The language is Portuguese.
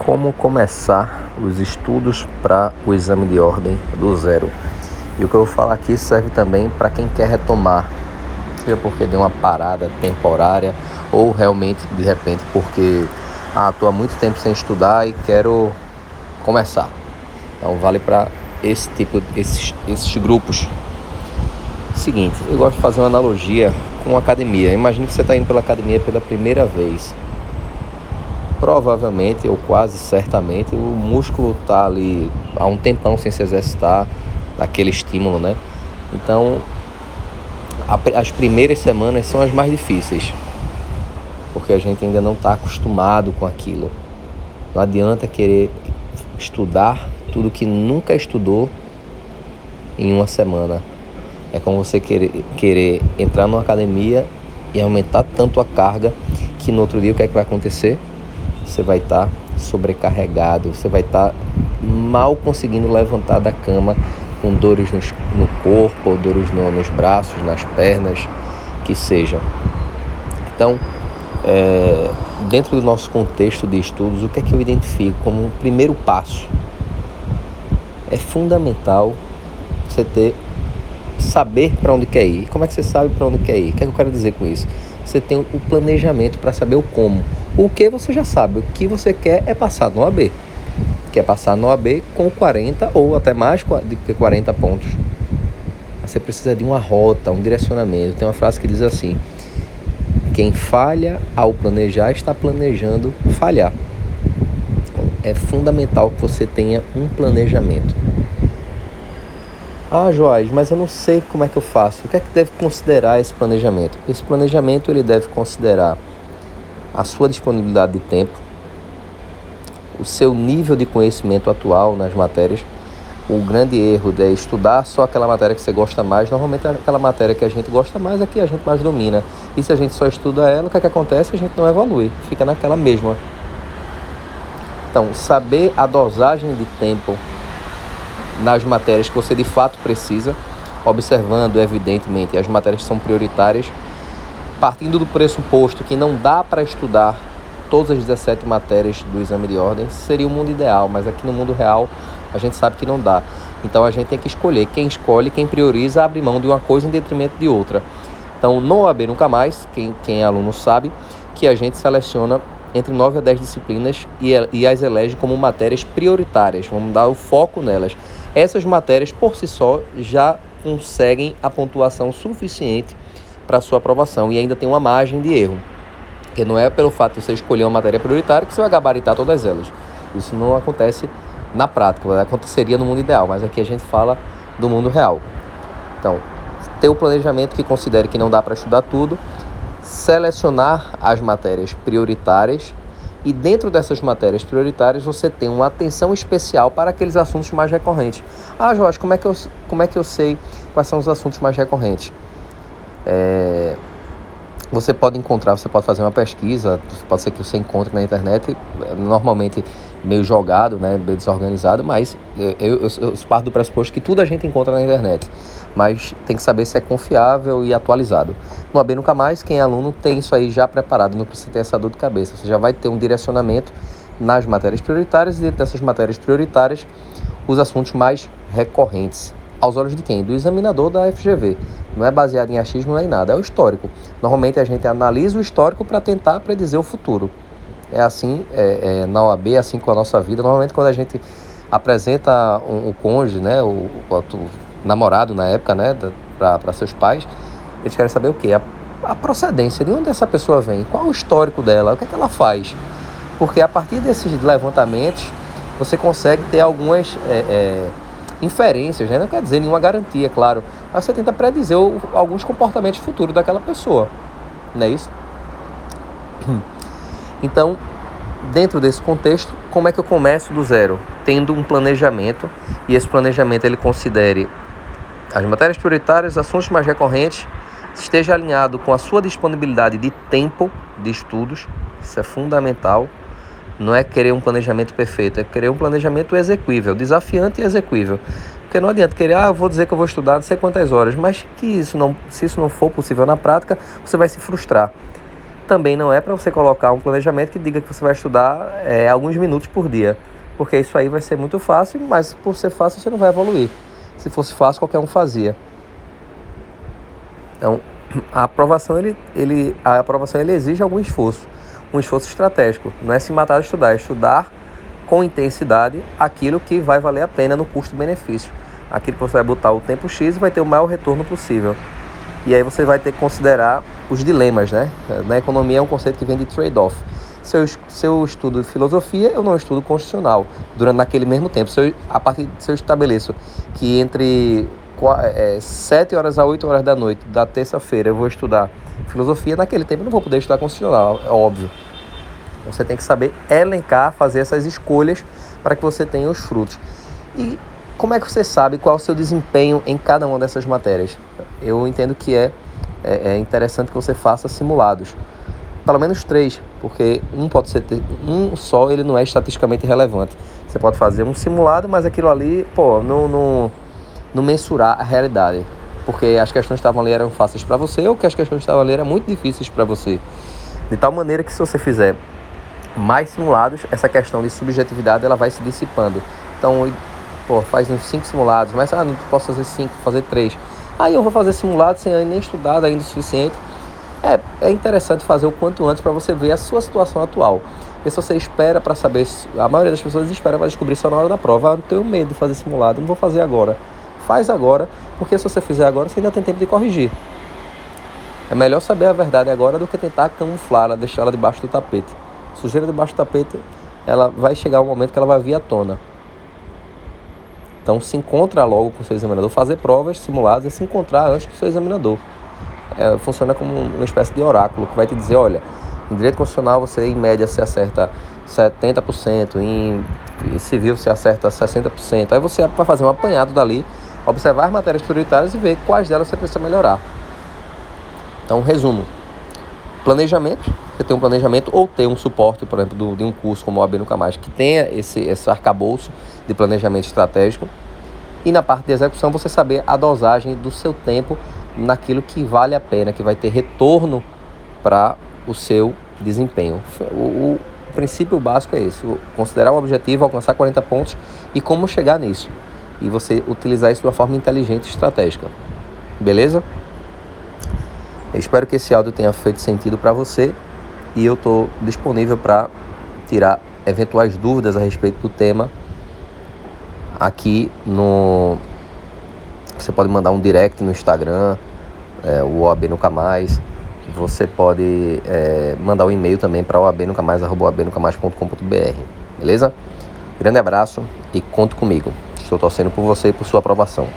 como começar os estudos para o exame de ordem do zero. E o que eu vou falar aqui serve também para quem quer retomar, seja porque deu uma parada temporária ou realmente de repente porque ah, estou há muito tempo sem estudar e quero começar. Então vale para esse tipo, esses, esses grupos. Seguinte, eu gosto de fazer uma analogia com academia. Imagine que você está indo pela academia pela primeira vez provavelmente ou quase certamente o músculo está ali há um tempão sem se exercitar, aquele estímulo, né? Então, as primeiras semanas são as mais difíceis, porque a gente ainda não está acostumado com aquilo. Não adianta querer estudar tudo que nunca estudou em uma semana. É como você querer, querer entrar numa academia e aumentar tanto a carga que no outro dia o que é que vai acontecer? Você vai estar tá sobrecarregado, você vai estar tá mal conseguindo levantar da cama com dores no, no corpo, dores no, nos braços, nas pernas, que seja. Então, é, dentro do nosso contexto de estudos, o que é que eu identifico como um primeiro passo? É fundamental você ter saber para onde quer ir. Como é que você sabe para onde quer ir? O que é que eu quero dizer com isso? Você tem o planejamento para saber o como. O que você já sabe, o que você quer é passar no AB. Quer passar no AB com 40 ou até mais que 40 pontos. Você precisa de uma rota, um direcionamento. Tem uma frase que diz assim: Quem falha ao planejar está planejando falhar. É fundamental que você tenha um planejamento. Ah, Joás, mas eu não sei como é que eu faço. O que é que deve considerar esse planejamento? Esse planejamento ele deve considerar a sua disponibilidade de tempo, o seu nível de conhecimento atual nas matérias. O grande erro é estudar só aquela matéria que você gosta mais. Normalmente aquela matéria que a gente gosta mais é que a gente mais domina. E se a gente só estuda ela, o que, é que acontece? A gente não evolui, fica naquela mesma. Então, saber a dosagem de tempo nas matérias que você de fato precisa, observando, evidentemente, as matérias que são prioritárias partindo do pressuposto que não dá para estudar todas as 17 matérias do exame de ordem, seria o mundo ideal, mas aqui no mundo real a gente sabe que não dá. Então a gente tem que escolher. Quem escolhe, quem prioriza, abre mão de uma coisa em detrimento de outra. Então, no OAB Nunca Mais, quem, quem é aluno sabe que a gente seleciona entre 9 a 10 disciplinas e, e as elege como matérias prioritárias. Vamos dar o foco nelas. Essas matérias, por si só, já conseguem a pontuação suficiente para sua aprovação e ainda tem uma margem de erro. Porque não é pelo fato de você escolher uma matéria prioritária que você vai gabaritar todas elas. Isso não acontece na prática, aconteceria no mundo ideal, mas aqui a gente fala do mundo real. Então, ter o planejamento que considere que não dá para estudar tudo, selecionar as matérias prioritárias e dentro dessas matérias prioritárias você tem uma atenção especial para aqueles assuntos mais recorrentes. Ah, Jorge, como é que eu, como é que eu sei quais são os assuntos mais recorrentes? É, você pode encontrar, você pode fazer uma pesquisa, pode ser que você encontre na internet, normalmente meio jogado, né, meio desorganizado, mas eu, eu, eu, eu parto do pressuposto que tudo a gente encontra na internet, mas tem que saber se é confiável e atualizado. No AB Nunca Mais, quem é aluno tem isso aí já preparado, não precisa ter essa dor de cabeça, você já vai ter um direcionamento nas matérias prioritárias e dentro dessas matérias prioritárias, os assuntos mais recorrentes aos olhos de quem? Do examinador da FGV. Não é baseado em achismo nem nada, é o histórico. Normalmente a gente analisa o histórico para tentar predizer o futuro. É assim é, é, na OAB, é assim com a nossa vida. Normalmente quando a gente apresenta um, o cônjuge, né, o, o, o, namorado na época, né, para seus pais, eles querem saber o quê? A, a, procedência, de onde essa pessoa vem, qual o histórico dela, o que, é que ela faz. Porque a partir desses levantamentos, você consegue ter algumas... É, é inferências, né? não quer dizer nenhuma garantia, claro, mas você tenta predizer o, alguns comportamentos futuros daquela pessoa, não é isso? Então, dentro desse contexto, como é que eu começo do zero? Tendo um planejamento, e esse planejamento ele considere as matérias prioritárias, assuntos mais recorrentes, esteja alinhado com a sua disponibilidade de tempo de estudos, isso é fundamental, não é querer um planejamento perfeito, é querer um planejamento execuível, desafiante e execuível. Porque não adianta querer, ah, vou dizer que eu vou estudar não sei quantas horas, mas que isso não, se isso não for possível na prática, você vai se frustrar. Também não é para você colocar um planejamento que diga que você vai estudar é, alguns minutos por dia, porque isso aí vai ser muito fácil, mas por ser fácil você não vai evoluir. Se fosse fácil, qualquer um fazia. Então, a aprovação ele, ele, a aprovação ele exige algum esforço, um esforço estratégico. Não é se matar de estudar, é estudar com intensidade aquilo que vai valer a pena no custo-benefício. Aquilo que você vai botar o tempo X e vai ter o maior retorno possível. E aí você vai ter que considerar os dilemas, né? Na economia é um conceito que vem de trade-off. Se eu, se eu estudo filosofia, eu não estudo constitucional durante naquele mesmo tempo. Se eu, a partir se eu estabeleço que entre é, 7 horas a 8 horas da noite da terça-feira eu vou estudar filosofia, naquele tempo eu não vou poder estudar constitucional, é óbvio. Você tem que saber elencar, fazer essas escolhas para que você tenha os frutos. E como é que você sabe qual é o seu desempenho em cada uma dessas matérias? Eu entendo que é, é, é interessante que você faça simulados. Pelo menos três, porque um pode ser um só, ele não é estatisticamente relevante. Você pode fazer um simulado, mas aquilo ali, pô, não, não, não mensurar a realidade. Porque as questões que estavam ali eram fáceis para você ou que as questões que estavam ali eram muito difíceis para você. De tal maneira que se você fizer mais simulados, essa questão de subjetividade ela vai se dissipando. Então, pô, faz uns cinco simulados, mas ah, não posso fazer cinco, fazer três. Aí eu vou fazer simulado sem nem estudado ainda o suficiente. É, é interessante fazer o quanto antes para você ver a sua situação atual. Porque se você espera para saber, a maioria das pessoas espera para descobrir só na hora da prova. Ah, não tenho medo de fazer simulado, não vou fazer agora. Faz agora, porque se você fizer agora, você ainda tem tempo de corrigir. É melhor saber a verdade agora do que tentar camuflar, deixá-la debaixo do tapete. Sujeira debaixo do tapete, ela vai chegar um momento que ela vai vir à tona. Então se encontra logo com o seu examinador, fazer provas simuladas e se encontrar antes do seu examinador. É, funciona como uma espécie de oráculo que vai te dizer, olha, em direito constitucional você em média se acerta 70%, em, civil você acerta 60%. Aí você vai fazer um apanhado dali, observar as matérias prioritárias e ver quais delas você precisa melhorar. Então, resumo. Planejamento, você tem um planejamento ou ter um suporte, por exemplo, do, de um curso como o AB Nunca Mais, que tenha esse, esse arcabouço de planejamento estratégico. E na parte de execução, você saber a dosagem do seu tempo naquilo que vale a pena, que vai ter retorno para o seu desempenho. O, o, o, princípio básico é esse: considerar um objetivo, alcançar 40 pontos e como chegar nisso. E você utilizar isso de uma forma inteligente e estratégica. Beleza? Eu espero que esse áudio tenha feito sentido para você e eu estou disponível para tirar eventuais dúvidas a respeito do tema aqui no. Você pode mandar um direct no Instagram, é, o OAB Nunca Mais. Você pode é, mandar um e-mail também para oabnucamais.com.br. Beleza? Grande abraço e conto comigo. Estou torcendo por você e por sua aprovação.